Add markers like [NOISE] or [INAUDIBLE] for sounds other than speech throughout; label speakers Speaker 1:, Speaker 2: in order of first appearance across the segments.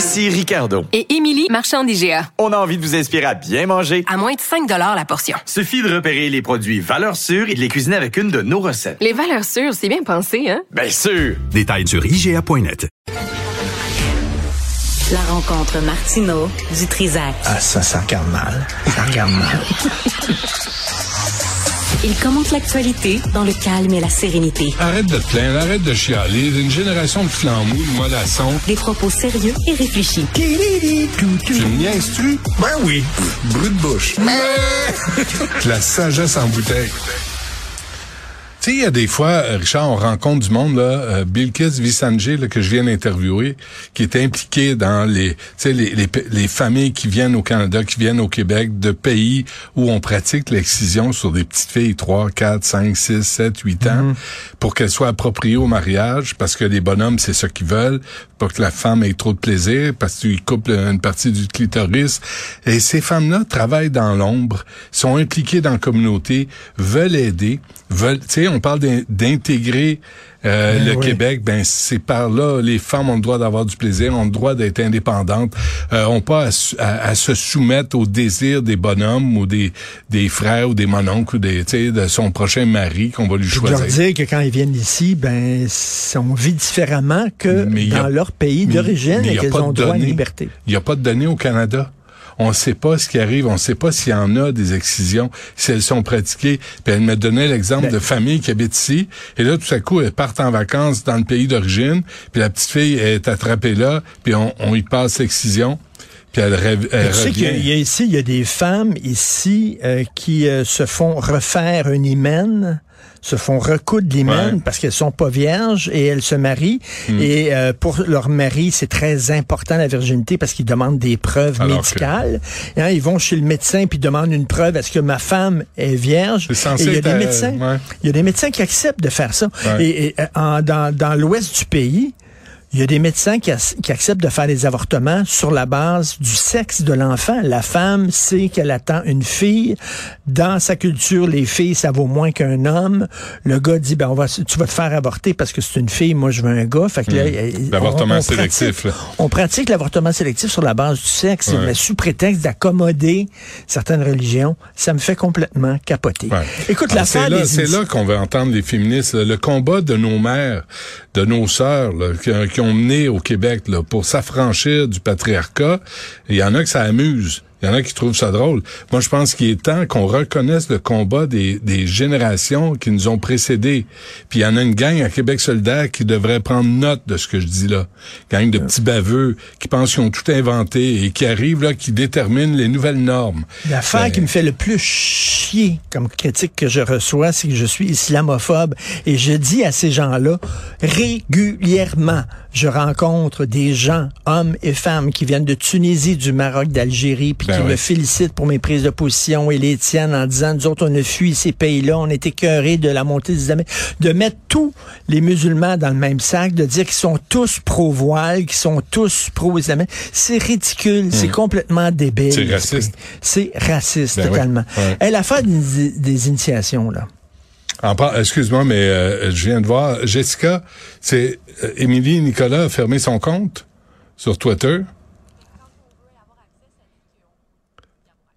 Speaker 1: Ici Ricardo.
Speaker 2: Et Émilie, marchand d'IGA.
Speaker 1: On a envie de vous inspirer à bien manger.
Speaker 2: À moins de 5 la portion.
Speaker 1: Suffit de repérer les produits valeurs sûres et de les cuisiner avec une de nos recettes.
Speaker 2: Les valeurs sûres, c'est bien pensé, hein?
Speaker 1: Bien sûr!
Speaker 3: Détails sur IGA.net.
Speaker 4: La rencontre Martino du Trizac.
Speaker 5: Ah, ça, ça regarde mal. Ça regarde mal. [LAUGHS]
Speaker 4: Il commente l'actualité dans le calme et la sérénité.
Speaker 6: Arrête de te plaindre, arrête de chialer. Une génération de flambous, de mollassons.
Speaker 4: Des propos sérieux et réfléchis.
Speaker 6: Tu me niaises-tu?
Speaker 5: Ben oui.
Speaker 6: Brut de bouche. [LAUGHS] la sagesse en bouteille. Tu sais, il y a des fois, euh, Richard, on rencontre du monde, là, euh, Bilkis Vissanjé, là, que je viens d'interviewer, qui est impliqué dans les, tu sais, les, les, les, familles qui viennent au Canada, qui viennent au Québec, de pays où on pratique l'excision sur des petites filles, 3, 4, 5, 6, 7, 8 ans,
Speaker 5: Mhm.
Speaker 6: pour qu'elles soient appropriées au mariage, parce que les bonhommes, c'est ce qu'ils veulent, pour que la femme ait trop de plaisir, parce qu'ils coupent une partie du clitoris. Et ces femmes-là travaillent dans l'ombre, sont impliquées dans la communauté, veulent aider, veulent, tu sais, on parle d'in- d'intégrer euh,
Speaker 5: Ben
Speaker 6: le
Speaker 5: oui.
Speaker 6: Québec, ben c'est par là, les femmes ont le droit d'avoir du plaisir, ont le droit d'être indépendantes, euh, ont pas à, su- à- à se soumettre aux désirs des bonhommes ou des, des frères ou des mononcles ou des, de son prochain mari qu'on va lui
Speaker 5: Je veux leur
Speaker 6: choisir.
Speaker 5: dire que quand ils viennent ici, ben, on vit différemment que
Speaker 6: Mais a-
Speaker 5: dans leur pays d'origine et qu'ils ont droit à liberté.
Speaker 6: Il n'y a pas de données au Canada. On ne sait pas ce qui arrive, on ne sait pas s'il y en a des excisions, si elles sont pratiquées. Puis elle me donnait l'exemple
Speaker 5: Ben-
Speaker 6: de familles qui habitent ici, et là, tout à coup, elles partent en vacances dans le pays d'origine, puis la petite fille est attrapée là, puis on, on y passe l'excision, puis elle, rêve- elle
Speaker 5: tu sais qu'il y a- il y
Speaker 6: revient.
Speaker 5: a ici, il y a des femmes ici euh, qui euh, se font refaire un hymen se font recoudre l'hymen
Speaker 6: Ouais.
Speaker 5: parce qu'elles sont pas vierges et elles se marient.
Speaker 6: Hmm.
Speaker 5: Et euh, pour leur mari, c'est très important la virginité parce qu'ils demandent des preuves
Speaker 6: Alors que-
Speaker 5: médicales. Hein, ils vont chez le médecin puis demandent une preuve. Est-ce que ma femme est vierge? Et il y a des
Speaker 6: euh,
Speaker 5: médecins.
Speaker 6: ouais.
Speaker 5: Il y a des médecins qui acceptent de faire ça.
Speaker 6: Ouais.
Speaker 5: Et, et, euh, en- dans, dans l'ouest du pays, il y a des médecins qui, acceptent de faire des avortements sur la base du sexe de l'enfant. La femme sait qu'elle attend une fille. Dans sa culture, les filles, ça vaut moins qu'un homme. Le gars dit, ben, on va, tu vas te faire avorter parce que c'est une fille, moi, je veux un gars. Fait que
Speaker 6: Hmm. L'avortement sélectif,
Speaker 5: pratique-. On pratique l'avortement sélectif sur la base du sexe,
Speaker 6: Ouais.
Speaker 5: mais sous prétexte d'accommoder certaines religions. Ça me fait complètement capoter.
Speaker 6: Ouais.
Speaker 5: Écoute, l'affaire
Speaker 6: c'est là, là qu'on veut entendre les féministes. Le combat de nos mères, de nos sœurs, là, qui, ont mené au Québec pour s'affranchir du patriarcat, il y en a que ça amuse. Il y en a qui trouvent ça drôle. Moi, je pense qu'il est temps qu'on reconnaisse le combat des, des générations qui nous ont précédés. Puis il y en a une gang à Québec solidaire qui devrait prendre note de ce que je dis là. Gang de petits baveux qui pensent qu'ils ont tout inventé et qui arrivent là, qui déterminent les nouvelles normes.
Speaker 5: L'affaire
Speaker 6: Ben,
Speaker 5: qui me fait le plus chier comme critique que je reçois, c'est que je suis islamophobe et je dis à ces gens-là régulièrement, je rencontre des gens, hommes et femmes, qui viennent de Tunisie, du Maroc, d'Algérie, puis
Speaker 6: Ben
Speaker 5: qui
Speaker 6: oui.
Speaker 5: me félicitent pour mes prises de position et les tiennent en disant, nous autres, on a fui ces pays-là, on est écœurés de la montée des islamistes, de mettre tous les musulmans dans le même sac, de dire qu'ils sont tous pro-voile, qu'ils sont tous pro-islamistes. C'est ridicule, c'est complètement débile.
Speaker 6: Hmm. C'est raciste.
Speaker 5: C'est raciste,
Speaker 6: Ben oui.
Speaker 5: totalement.
Speaker 6: Ouais.
Speaker 5: Et l'affaire des, des initiations, là.
Speaker 6: Excuse-moi, mais euh, je viens de voir, Jessica, c'est euh, Émilie Nicolas a fermé son compte sur Twitter.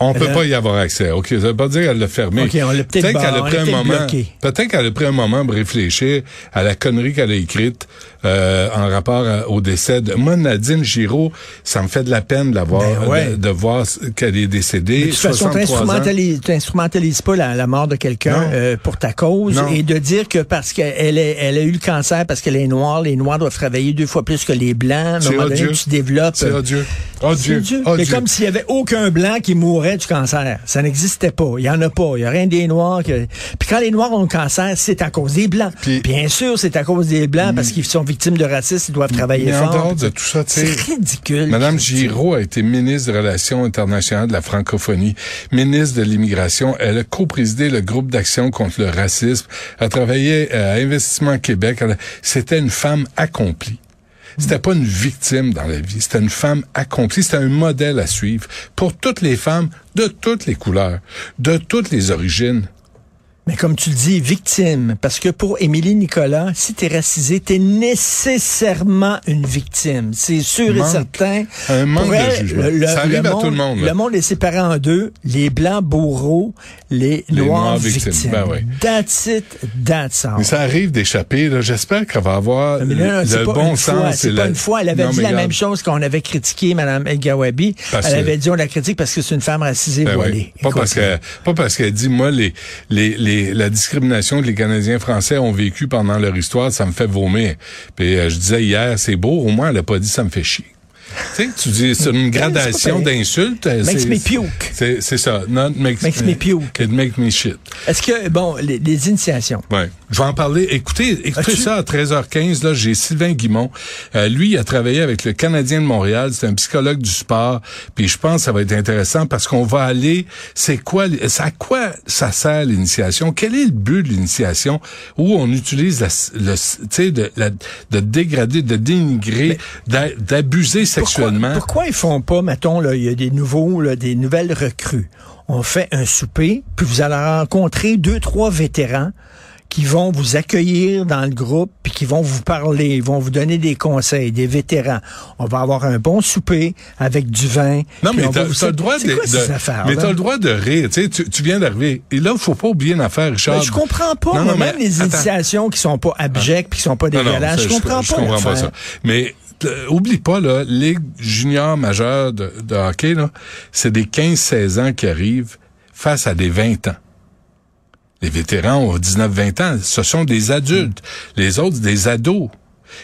Speaker 6: On peut
Speaker 5: Euh,
Speaker 6: pas y avoir accès. OK, ça veut pas dire qu'elle l'a fermé.
Speaker 5: OK, on l'a peut-être
Speaker 6: qu'elle
Speaker 5: bar-
Speaker 6: a pris un moment. Peut-être qu'elle a pris un moment pour réfléchir à la connerie qu'elle a écrite euh, en rapport au décès de moi Nadine Giraud, ça me fait de la peine de la voir
Speaker 5: Ben ouais.
Speaker 6: de, de voir qu'elle est décédée.
Speaker 5: De toute façon,
Speaker 6: 63 ans.
Speaker 5: t'instrumentalises, t'instrumentalises pas la, la mort de quelqu'un euh, pour ta cause
Speaker 6: Non.
Speaker 5: et de dire que parce qu'elle elle a eu le cancer parce qu'elle est noire, les noirs doivent travailler deux fois plus que les blancs.
Speaker 6: C'est
Speaker 5: moment donné,
Speaker 6: odieux.
Speaker 5: tu développes.
Speaker 6: C'est
Speaker 5: euh,
Speaker 6: odieux.
Speaker 5: c'est
Speaker 6: Odieux.
Speaker 5: odieux.
Speaker 6: Odieux.
Speaker 5: Comme s'il y avait aucun blanc qui mourrait du cancer. Ça n'existait pas. Il y en a pas. Il y a rien des noirs. que- Puis quand les noirs ont le cancer, c'est à cause des blancs. Bien sûr, c'est à cause des blancs parce qu'ils sont victimes de racisme, ils doivent travailler
Speaker 6: Mais en
Speaker 5: fort.
Speaker 6: dehors de tout ça,
Speaker 5: C'est ridicule.
Speaker 6: Madame. Giraud a été ministre des Relations internationales de la francophonie, ministre de l'immigration. Elle a co-présidé le groupe d'action contre le racisme. Elle travaillait euh, à Investissement Québec. A- C'était une femme accomplie. C'était pas une victime dans la vie, c'était une femme accomplie, c'était un modèle à suivre pour toutes les femmes de toutes les couleurs, de toutes les origines.
Speaker 5: Mais comme tu le dis, victime. Parce que pour Émilie Nicolas, si t'es racisé, t'es nécessairement une victime. C'est sûr
Speaker 6: Manque-
Speaker 5: et certain.
Speaker 6: un manque
Speaker 5: Pour
Speaker 6: de jugement. Ça arrive à tout le monde, là.
Speaker 5: Le monde est séparé en deux. Les blancs bourreaux, les,
Speaker 6: Les
Speaker 5: noirs,
Speaker 6: noirs victimes.
Speaker 5: victimes.
Speaker 6: Ben oui.
Speaker 5: That's it, that's all.
Speaker 6: Mais ça arrive d'échapper. J'espère qu'elle va avoir
Speaker 5: là,
Speaker 6: le, le bon
Speaker 5: une
Speaker 6: sens.
Speaker 5: C'est
Speaker 6: la-
Speaker 5: pas une fois. Elle avait
Speaker 6: Non,
Speaker 5: dit la
Speaker 6: regarde.
Speaker 5: même chose qu'on avait critiqué Mme El Gawabi.
Speaker 6: Parce
Speaker 5: Elle avait dit on la critique parce que c'est une femme racisée
Speaker 6: Ben
Speaker 5: voilée.
Speaker 6: oui. Pas parce que pas parce qu'elle dit moi les, les les la discrimination que les Canadiens français ont vécu pendant leur histoire, ça me fait vomir. Puis euh, je disais hier c'est beau, au moins elle a pas dit ça me fait chier. tu sais, tu dis c'est une [LAUGHS] gradation d'insultes. euh,
Speaker 5: Makes me puke.
Speaker 6: C'est ça. Not makes,
Speaker 5: Makes me puke.
Speaker 6: It makes me shit.
Speaker 5: Est-ce que, bon, les, les initiations?
Speaker 6: Ouais. Je vais en parler. Écoutez, écoutez
Speaker 5: As-tu-
Speaker 6: ça à 13h15. Là, j'ai Sylvain Guimont. Euh, lui, il a travaillé avec le Canadien de Montréal. C'est un psychologue du sport. Puis je pense que ça va être intéressant parce qu'on va aller. C'est quoi c'est À quoi ça sert l'initiation? Quel est le but de l'initiation Où on utilise la, le, tu sais, de, la- de dégrader, de dénigrer, d'a- d'abuser sexuellement?
Speaker 5: Pourquoi, pourquoi ils font pas, mettons, là, il y a des nouveaux, là, des nouvelles recrues? On fait un souper, puis vous allez rencontrer deux, trois vétérans qui vont vous accueillir dans le groupe, puis qui vont vous parler, ils vont vous donner des conseils, des vétérans. On va avoir un bon souper avec du vin.
Speaker 6: Non, mais t'as
Speaker 5: vous-
Speaker 6: le droit de,
Speaker 5: quoi
Speaker 6: de-
Speaker 5: ces affaires
Speaker 6: mais t'as le droit de rire. Tu sais, tu, tu viens d'arriver. Et là, faut pas oublier une affaire, Richard.
Speaker 5: Ben, je comprends pas,
Speaker 6: Non, non,
Speaker 5: même
Speaker 6: mais
Speaker 5: les
Speaker 6: attends.
Speaker 5: initiations qui sont pas abjectes, puis qui sont pas
Speaker 6: non,
Speaker 5: dégueulasses.
Speaker 6: ça,
Speaker 5: je comprends
Speaker 6: je
Speaker 5: pas.
Speaker 6: comprends pas ça. Mais euh, oublie pas, là, Ligue junior majeure de, de hockey, là, c'est des 15-16 ans qui arrivent face à des 20 ans. Les vétérans ont 19-20 ans. Ce sont des adultes. Les autres, des ados.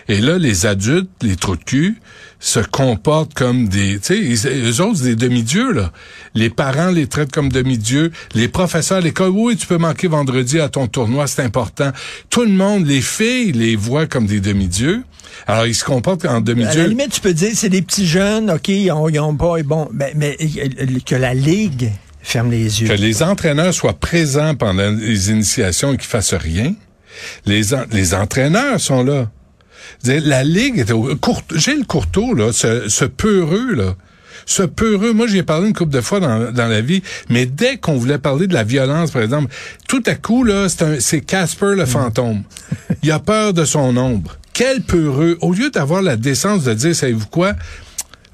Speaker 6: Et là, les adultes, les trous de cul, se comportent comme des... Tu sais, eux autres, des demi-dieux, là. Les parents les traitent comme demi-dieux. Les professeurs à l'école, oui, tu peux manquer vendredi à ton tournoi, c'est important. Tout le monde, les filles, les voient comme des demi-dieux. Alors, ils se comportent en
Speaker 5: À la
Speaker 6: demi-dieux.
Speaker 5: limite, tu peux dire, c'est des petits jeunes, OK, ils ont, ils ont pas, bon, mais, mais euh, que la Ligue ferme les yeux.
Speaker 6: que les entraîneurs soient présents pendant les initiations et qu'ils fassent rien. Les, en- les entraîneurs sont là. La Ligue était au... Court... Gilles Courteau, là, ce, ce peureux, là, ce peureux, moi j'y ai parlé une couple de fois dans, dans la vie, mais dès qu'on voulait parler de la violence, par exemple, tout à coup, là, c'est un- c'est Casper le fantôme. [LAUGHS] Il a peur de son ombre. Quel peureux. Au lieu d'avoir la décence de dire, savez-vous quoi,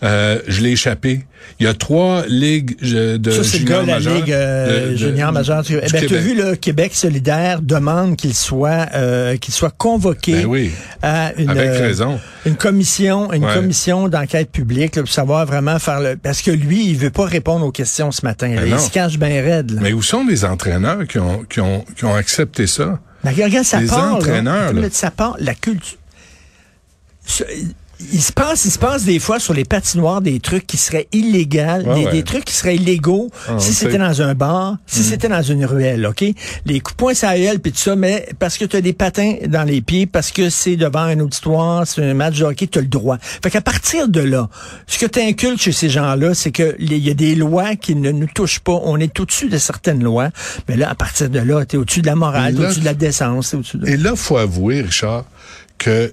Speaker 6: euh, je l'ai échappé. Il y a trois ligues je- de
Speaker 5: Ça, c'est
Speaker 6: junior
Speaker 5: la Ligue euh,
Speaker 6: de- de-
Speaker 5: junior majeure. Tu
Speaker 6: du
Speaker 5: eh ben, as
Speaker 6: Québec.
Speaker 5: vu, le Québec solidaire demande qu'il soit, euh, qu'il soit convoqué
Speaker 6: Ben oui.
Speaker 5: à une,
Speaker 6: Avec
Speaker 5: euh,
Speaker 6: raison.
Speaker 5: une commission, une
Speaker 6: Ouais.
Speaker 5: commission d'enquête publique là, pour savoir vraiment faire le... Parce que lui, il veut pas répondre aux questions ce matin. là.
Speaker 6: Ben
Speaker 5: il se cache bien raide. Là.
Speaker 6: Mais où sont les entraîneurs qui ont, qui ont, qui ont accepté ça?
Speaker 5: Regarde, ça
Speaker 6: Les
Speaker 5: part.
Speaker 6: entraîneurs,
Speaker 5: Ça part, la culture. Ce- Il se passe, il se passe des fois sur les patinoires des trucs qui seraient illégaux,
Speaker 6: Ouais,
Speaker 5: des,
Speaker 6: ouais.
Speaker 5: des trucs qui seraient illégaux
Speaker 6: Ah,
Speaker 5: si c'était dans un bar, si c'était dans une ruelle, OK? Les coups de poing gueule, puis tout ça, mais parce que tu as des patins dans les pieds, parce que c'est devant un auditoire, c'est un match de hockey, tu as le droit. Fait qu'à partir de là, ce que tu incultes chez ces gens-là, c'est que il y a des lois qui ne nous touchent pas. On est au-dessus de certaines lois. Mais là, à partir de là, tu es au-dessus de la morale, au-dessus de la décence, au-dessus de...
Speaker 6: Et là, faut avouer, Richard, que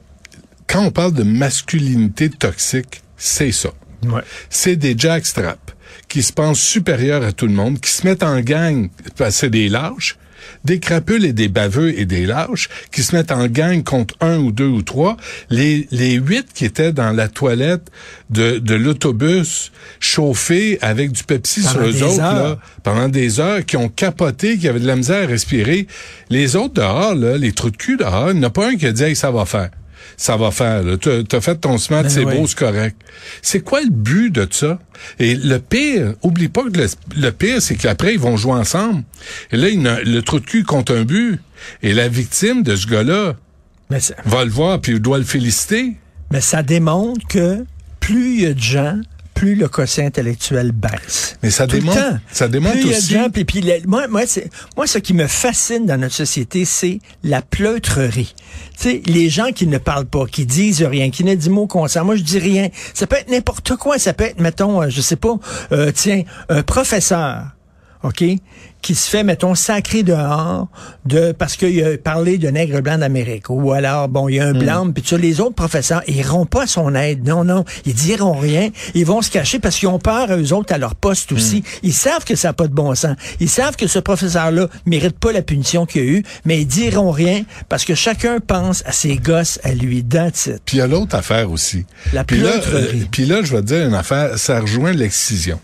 Speaker 6: quand on parle de masculinité toxique, c'est ça.
Speaker 5: Ouais.
Speaker 6: C'est des jackstraps qui se pensent supérieurs à tout le monde, qui se mettent en gang, c'est des lâches, des crapules et des baveux et des lâches, qui se mettent en gang contre un ou deux ou trois. Les, les huit qui étaient dans la toilette de, de l'autobus chauffé avec du Pepsi
Speaker 5: Pendant
Speaker 6: sur eux autres, là, pendant des heures, qui ont capoté, qui avaient de la misère à respirer. Les autres dehors, là, les trous de cul dehors, il n'y en a pas un qui a dit, hey, ça va faire. Ça va faire. T'as t'as fait ton smart,
Speaker 5: Ben
Speaker 6: c'est
Speaker 5: oui.
Speaker 6: beau, c'est correct. C'est quoi le but de ça? Et le pire, oublie pas que le, le pire, c'est qu'après, ils vont jouer ensemble. Et là, il le trou de cul compte un but. Et la victime de ce gars-là
Speaker 5: Mais ça,
Speaker 6: va le voir, puis il doit le féliciter.
Speaker 5: mais ça démontre que plus il y a de gens, plus le quotient intellectuel baisse.
Speaker 6: Mais ça
Speaker 5: Tout
Speaker 6: démontre, ça démontre
Speaker 5: Plus il y a de
Speaker 6: aussi.
Speaker 5: gens, puis- puis le- moi, moi, moi, ce qui me fascine dans notre société, c'est la pleutrerie. Tu sais, les gens qui ne parlent pas, qui disent rien, qui ne disent mot consent. Moi, je dis rien. Ça peut être n'importe quoi. Ça peut être, mettons, euh, je sais pas, euh, tiens, un professeur. OK? Qui se fait, mettons, sacré dehors de parce qu'il a parlé de nègre blanc d'Amérique. Ou alors, bon, il y a un blanc, puis ça, les autres professeurs, ils iront pas à son aide. Non, non. Ils diront rien. Ils vont se cacher parce qu'ils ont peur, eux autres, à leur poste aussi. Ils savent que ça n'a pas de bon sens. Ils savent que ce professeur-là mérite pas la punition qu'il a eue, mais ils diront rien parce que chacun pense à ses gosses, à lui, that's.
Speaker 6: Puis il y a l'autre affaire aussi.
Speaker 5: La
Speaker 6: puis là, euh, puis là, je vais te dire une affaire, ça rejoint l'excision.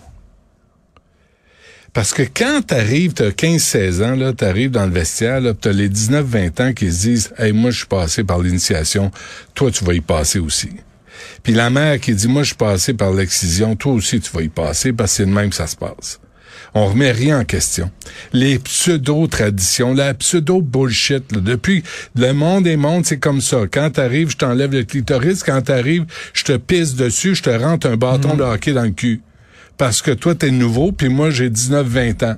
Speaker 6: Parce que quand t'arrives, t'as 15-16 ans, là, t'arrives dans le vestiaire, là, pis t'as les 19-20 ans qui se disent, hey, moi, je suis passé par l'initiation, toi, tu vas y passer aussi. Puis la mère qui dit, moi, je suis passé par l'excision, toi aussi, tu vas y passer, parce que c'est de même que ça se passe. On remet rien en question. Les pseudo-traditions, la pseudo-bullshit, depuis le monde est monde, c'est comme ça. Quand t'arrives, je t'enlève le clitoris. Quand t'arrives, je te pisse dessus, je te rentre un bâton de hockey dans le cul. Parce que toi, t'es nouveau, puis moi, j'ai 19-20 ans.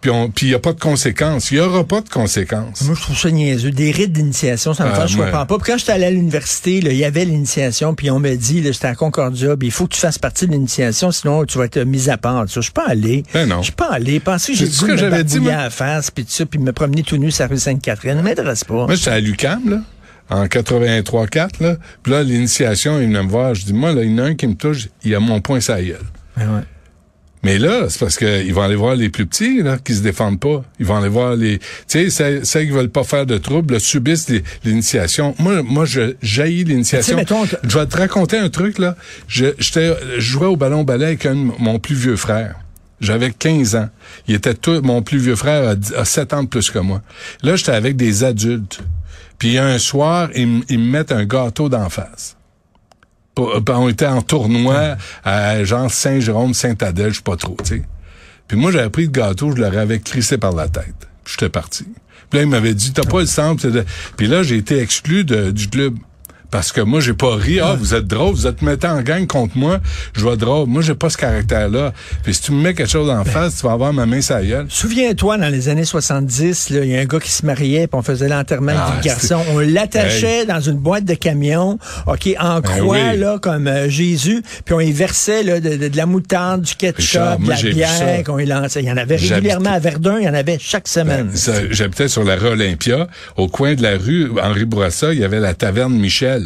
Speaker 6: Puis il y a pas de conséquences. Il y aura pas de conséquences.
Speaker 5: Moi, je trouve ça niaiseux. Des rites d'initiation, ça me
Speaker 6: Ah,
Speaker 5: fait, je
Speaker 6: ouais.
Speaker 5: comprends pas. Puis quand j'étais allé à l'université, il y avait l'initiation, puis on me dit, j'étais à Concordia, puis il faut que tu fasses partie de l'initiation, sinon tu vas être mis à part. Je suis pas allé.
Speaker 6: Ben non.
Speaker 5: Je suis pas allé. Pensez que j'ai
Speaker 6: que
Speaker 5: me
Speaker 6: dit, moi.
Speaker 5: à la face, puis tout ça, puis me promener tout nu sur la rue Sainte-Catherine. Ça m'intéresse pas.
Speaker 6: Moi, j'étais à l'UCAM, là, en 83-4, là. Puis là, l'initiation, il venait me voir. Je dis, moi, là, il y en a un qui me touche, il a mon poing sur la gueule.
Speaker 5: Ben ouais.
Speaker 6: Mais là, c'est parce qu'ils vont aller voir les plus petits, là, qui se défendent pas. Ils vont aller voir les, tu sais, ceux, ceux qui veulent pas faire de trouble, là, subissent l'initiation. Moi, moi, je jaillis l'initiation. Je vais te raconter un truc, là. Je, j'étais, je jouais au ballon ballet avec un mon plus vieux frère. J'avais 15 ans. Il était tout, mon plus vieux frère a, a 7 ans de plus que moi. Là, j'étais avec des adultes. Puis un soir, ils, ils me mettent un gâteau d'en face. Pour- euh, on était en tournoi à genre Saint-Jérôme, Saint-Adèle, je sais pas trop, tu sais. Puis moi, j'avais pris le gâteau, je leur avais crissé par la tête. Puis j'étais parti. Puis là, il m'avait dit, t'as pas le centre. c'est de- Puis là, j'ai été exclu de- du club. Parce que moi, j'ai pas ri. Ah, vous êtes drôle, vous êtes mettant en gang contre moi. Je vais drôle. Moi, j'ai pas ce caractère-là. Puis si tu me mets quelque chose en face, tu vas avoir ma main gueule.
Speaker 5: Souviens-toi, dans les années 70, là, il y a un gars qui se mariait, puis on faisait l'enterrement
Speaker 6: Ah,
Speaker 5: du garçon. On l'attachait dans une boîte de camion, OK, en croix,
Speaker 6: Ben oui.
Speaker 5: là, comme euh, Jésus, puis on y versait là, de, de- de la moutarde, du ketchup,
Speaker 6: Richard,
Speaker 5: de la bière qu'on y lançait. Il y en avait régulièrement à Verdun, il y en avait chaque semaine.
Speaker 6: Ben, ça, J'habitais sur la rue Olympia. Au coin de la rue Henri Bourassa, il y avait la taverne Michel.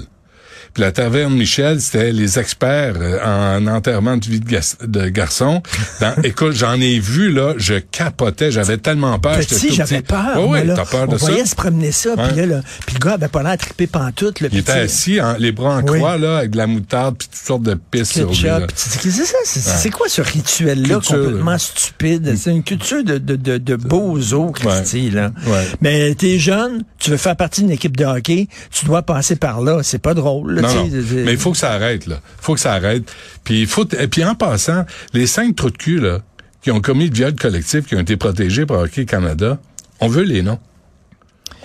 Speaker 6: Puis la taverne Michel, c'était les experts euh, en enterrement de vie de, de garçon. Dans- [LAUGHS] écoute, j'en ai vu, là, je capotais, j'avais tellement peur.
Speaker 5: Petit, j'avais peur. Moi,
Speaker 6: oui,
Speaker 5: là.
Speaker 6: t'as peur
Speaker 5: on
Speaker 6: de ça?
Speaker 5: voyait se promener ça, puis là, là, puis le gars avait pas l'air trippé pantoute. Là,
Speaker 6: Il était assis, les bras en
Speaker 5: Oui.
Speaker 6: croix, là, avec de la moutarde, puis toutes sortes de pistes sur lui. là.
Speaker 5: c'est ça? C'est, quoi ce rituel-là
Speaker 6: Culture,
Speaker 5: complètement
Speaker 6: là.
Speaker 5: stupide? C'est une culture de, de, de, de bozo, Christy, là.
Speaker 6: Ouais.
Speaker 5: Mais t'es jeune, tu veux faire partie d'une équipe de hockey, tu dois passer par là. C'est pas drôle, là,
Speaker 6: Non, non. Mais il faut que ça arrête, là. faut que ça arrête. Puis il faut, et puis en passant, les cinq trous de cul, là, qui ont commis le viol collectif, qui ont été protégés par Hockey Canada, on veut les noms.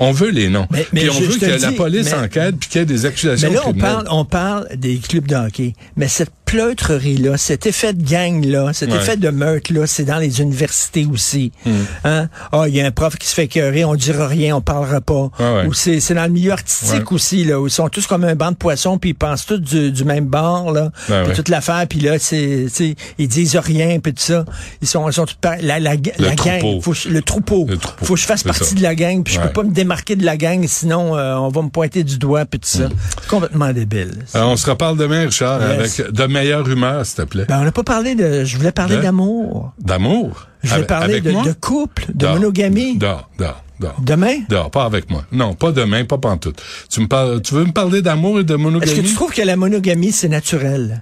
Speaker 6: On veut les noms.
Speaker 5: Mais- mais
Speaker 6: puis on
Speaker 5: je-
Speaker 6: veut
Speaker 5: je
Speaker 6: que
Speaker 5: dis,
Speaker 6: la police
Speaker 5: mais-
Speaker 6: enquête puis qu'il y ait des accusations
Speaker 5: Mais là, on
Speaker 6: criminelles.
Speaker 5: parle, on parle des clubs de hockey. Mais cette pleutrerie-là, cet effet de gang-là, cet
Speaker 6: Ouais.
Speaker 5: effet de meurtre-là, c'est dans les universités aussi.
Speaker 6: Hmm.
Speaker 5: Hein? Ah, il y a un prof qui se fait écœurer, on dira rien, on parlera pas.
Speaker 6: Ah ouais.
Speaker 5: Ou c'est, c'est dans le milieu artistique
Speaker 6: Ouais.
Speaker 5: aussi, là, où ils sont tous comme un banc de poissons, puis ils pensent tous du, du même bord, là.
Speaker 6: Ah
Speaker 5: puis toute l'affaire, puis là, c'est, ils disent rien, puis tout ça. Ils sont, ils sont tous. La, la, la gang, faut, le troupeau.
Speaker 6: Le troupeau,
Speaker 5: Faut que je fasse partie
Speaker 6: ça.
Speaker 5: de la gang, puis je peux pas me démarquer de la gang, sinon euh, on va me pointer du doigt, puis tout ça.
Speaker 6: Hmm.
Speaker 5: Complètement débile.
Speaker 6: Alors, on se reparle demain, Richard,
Speaker 5: Yes.
Speaker 6: avec de meilleure humeur, s'il te plaît.
Speaker 5: Ben, on n'a pas parlé de. Je voulais parler d'amour.
Speaker 6: D'amour?
Speaker 5: Je voulais parler de, couple, de
Speaker 6: Dors.
Speaker 5: monogamie.
Speaker 6: Dors, dors, dors.
Speaker 5: Demain?
Speaker 6: Dors, pas avec moi. Non, pas demain, pas pantoute. Tu me parles, tu veux me parler d'amour et de
Speaker 5: Est-ce
Speaker 6: monogamie?
Speaker 5: que tu trouves que la monogamie, c'est naturel?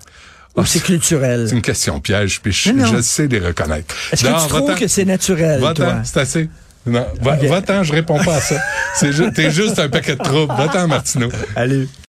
Speaker 5: Ou
Speaker 6: Ah,
Speaker 5: c'est culturel?
Speaker 6: C'est une question piège, puis je,
Speaker 5: non.
Speaker 6: je sais les reconnaître.
Speaker 5: Est-ce que tu trouves
Speaker 6: va-t'en.
Speaker 5: que c'est naturel, toi?
Speaker 6: Va-t'en, c'est assez. Non, va,
Speaker 5: Ok.
Speaker 6: va-t'en, je réponds pas à ça. T'es juste un paquet de troubles. Va-t'en, Martineau.
Speaker 5: Allez.